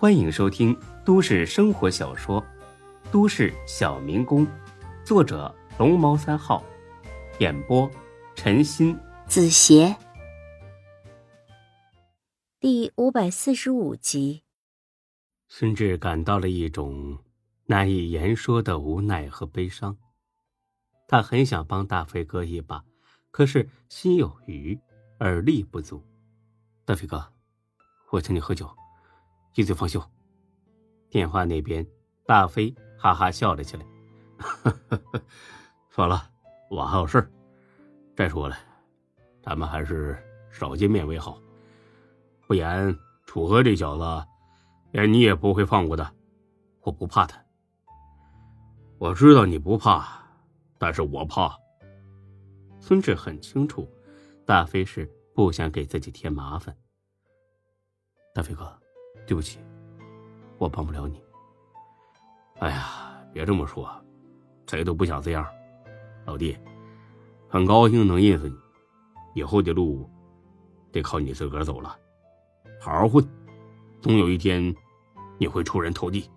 欢迎收听都市生活小说《都市小民工》，作者龙猫三号，演播陈鑫、子邪，第五百四十五集。孙志感到了一种难以言说的无奈和悲伤，他很想帮大飞哥一把，可是心有余而力不足。大飞哥，我请你喝酒，一醉方休。电话那边，大飞哈哈笑了起来。算了，我还有事儿。再说了，咱们还是少见面为好，不然楚河这小子，连你也不会放过的。我不怕他。我知道你不怕，但是我怕。孙志很清楚，大飞是。不想给自己添麻烦，大飞哥，对不起，我帮不了你。哎呀，别这么说，谁都不想这样。老弟，很高兴能认识你，以后的路得靠你自个儿走了，好好混，总有一天你会出人头地。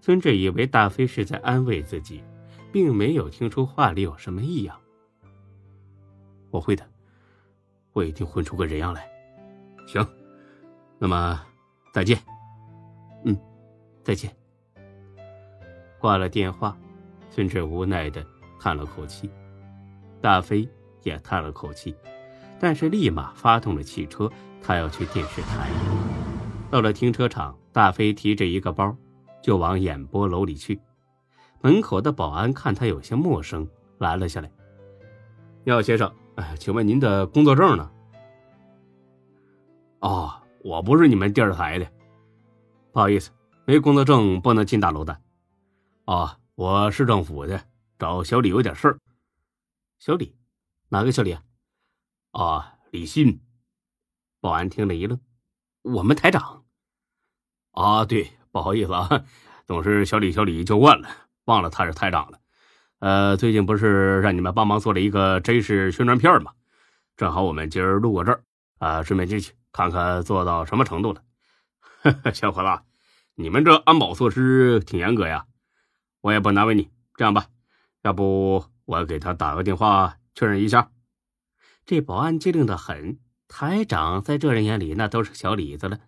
孙志以为大飞是在安慰自己，并没有听出话里有什么异样。我会的。我一定混出个人样来。行，那么再见。嗯，再见。挂了电话，孙志无奈的叹了口气，大飞也叹了口气，但是立马发动了汽车，他要去电视台。到了停车场，大飞提着一个包，就往演播楼里去。门口的保安看他有些陌生，拦了下来：“你好，先生。”哎，请问您的工作证呢？哦，我不是你们电视台的，不好意思，没工作证不能进大楼的。哦，我市政府的，找小李有点事儿。小李，哪个小李啊？哦，李信。保安听了一愣：“我们台长？”啊，对，不好意思啊，总是小李小李就惯了，忘了他是台长了。呃，最近不是让你们帮忙做了一个真实宣传片吗？正好我们今儿路过这儿，啊，顺便进去看看做到什么程度了。小伙子，你们这安保措施挺严格呀。我也不难为你，这样吧，要不我给他打个电话确认一下。这保安机灵的很，台长在这人眼里那都是小李子了，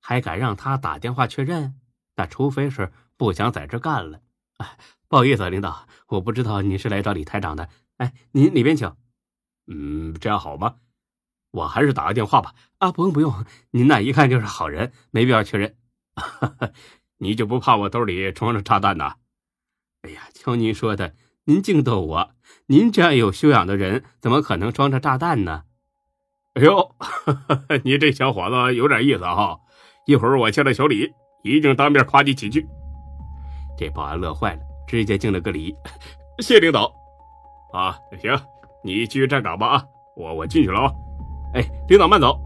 还敢让他打电话确认？那除非是不想在这干了。哎。不好意思，啊领导，我不知道你是来找李台长的。哎，您里边请。嗯，这样好吗？我还是打个电话吧。啊，不用不用，您那一看就是好人，没必要确认。你就不怕我兜里装着炸弹呢？哎呀，瞧您说的，您净逗我。您这样有修养的人，怎么可能装着炸弹呢？哎呦，你这小伙子有点意思哈。一会儿我见了小李，一定当面夸你几句。这保安乐坏了。直接敬了个礼，谢领导。啊，行，你继续站岗吧啊，我我进去了啊。哎，领导慢走。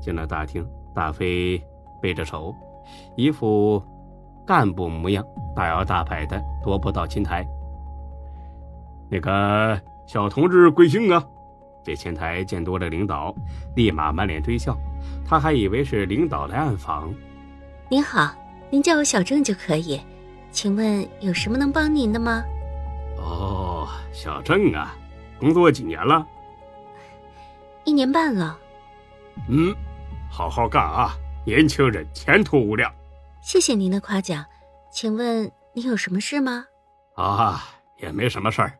进了大厅，大飞背着手，一副干部模样，大摇大摆的踱步到前台。那个小同志贵姓啊？这前台见多了领导，立马满脸堆笑。他还以为是领导来暗访。您好，您叫我小郑就可以。请问有什么能帮您的吗？哦，小郑啊，工作几年了？一年半了。嗯，好好干啊，年轻人前途无量。谢谢您的夸奖，请问您有什么事吗？啊，也没什么事儿，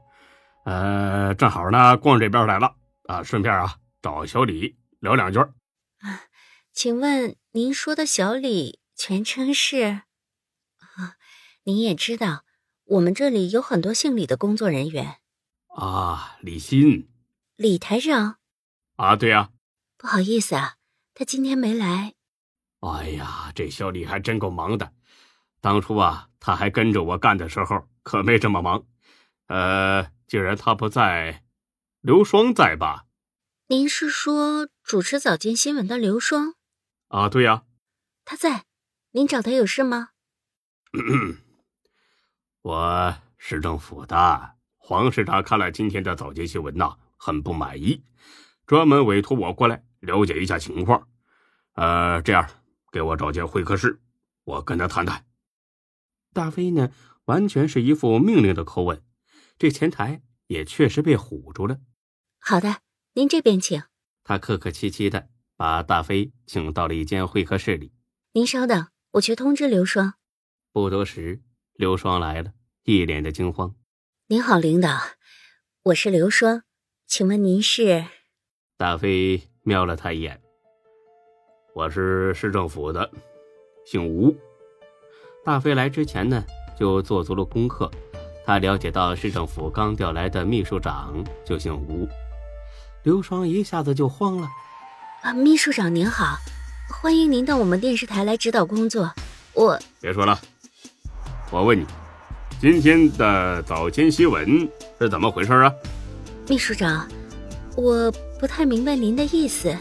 呃，正好呢，逛这边来了啊，顺便啊找小李聊两句。啊，请问您说的小李全称是？啊 您也知道，我们这里有很多姓李的工作人员。啊，李欣，李台长。啊，对呀。不好意思啊，他今天没来。哎呀，这小李还真够忙的。当初啊，他还跟着我干的时候，可没这么忙。呃，既然他不在，刘双在吧？您是说主持早间新闻的刘双？啊，对呀。他在。您找他有事吗？我市政府的黄市长看了今天的早间新闻呐，很不满意，专门委托我过来了解一下情况。呃，这样给我找间会客室，我跟他谈谈。大飞呢，完全是一副命令的口吻，这前台也确实被唬住了。好的，您这边请。他客客气气的把大飞请到了一间会客室里。您稍等，我去通知刘双。不多时，刘双来了，一脸的惊慌。您好，领导，我是刘双，请问您是？大飞瞄了他一眼。我是市政府的，姓吴。大飞来之前呢，就做足了功课。他了解到市政府刚调来的秘书长就姓吴。刘双一下子就慌了。啊，秘书长您好，欢迎您到我们电视台来指导工作。我别说了，我问你，今天的早间新闻是怎么回事啊？秘书长，我不太明白您的意思，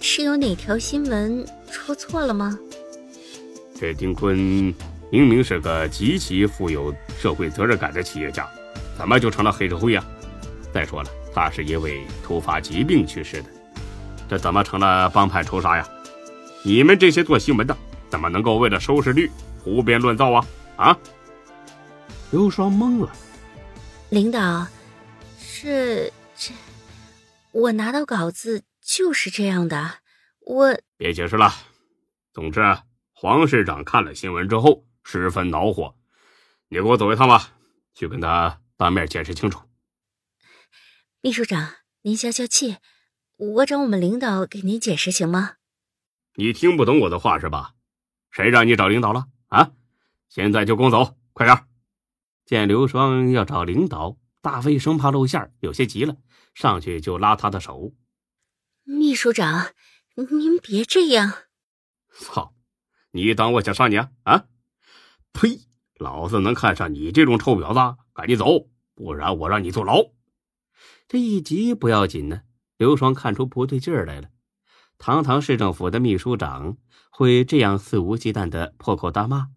是有哪条新闻出错了吗？这丁坤明明是个极其富有社会责任感的企业家，怎么就成了黑社会呀？再说了，他是因为突发疾病去世的，这怎么成了帮派仇杀呀？你们这些做新闻的，怎么能够为了收视率胡编乱造啊？啊！刘双懵了。领导，是这，我拿到稿子就是这样的，我别解释了。总之。黄市长看了新闻之后十分恼火，你给我走一趟吧，去跟他当面解释清楚。秘书长，您消消气，我找我们领导给您解释行吗？你听不懂我的话是吧？谁让你找领导了啊？现在就跟我走，快点！见刘双要找领导，大飞生怕露馅，有些急了，上去就拉他的手。秘书长，您别这样！操！你当我想杀你啊？啊！呸！老子能看上你这种臭婊子？赶紧走，不然我让你坐牢！这一急不要紧呢。刘双看出不对劲儿来了。堂堂市政府的秘书长会这样肆无忌惮的破口大骂？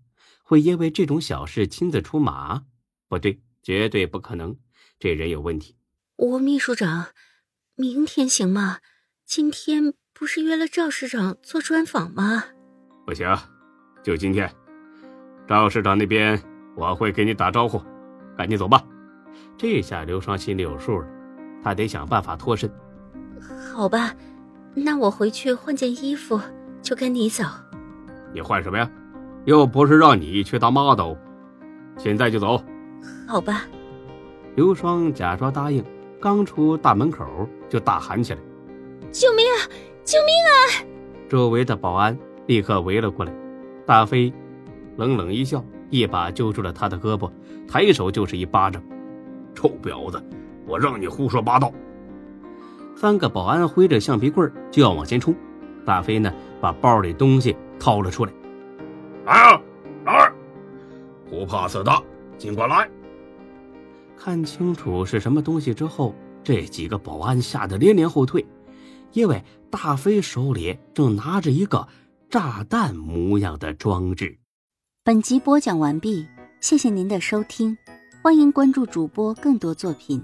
会因为这种小事亲自出马？不对，绝对不可能！这人有问题。吴秘书长，明天行吗？今天不是约了赵市长做专访吗？不行，就今天，赵市长那边我会给你打招呼，赶紧走吧。这下刘双心里有数了，他得想办法脱身。好吧，那我回去换件衣服就跟你走。你换什么呀？又不是让你去当 model，现在就走。好吧。刘双假装答应，刚出大门口就大喊起来：“救命啊！救命啊！”周围的保安。立刻围了过来，大飞冷冷一笑，一把揪住了他的胳膊，抬手就是一巴掌。臭婊子，我让你胡说八道！三个保安挥着橡皮棍就要往前冲，大飞呢把包里东西掏了出来。啊，哪儿？不怕死的，尽管来！看清楚是什么东西之后，这几个保安吓得连连后退，因为大飞手里正拿着一个。炸弹模样的装置。本集播讲完毕，谢谢您的收听，欢迎关注主播更多作品。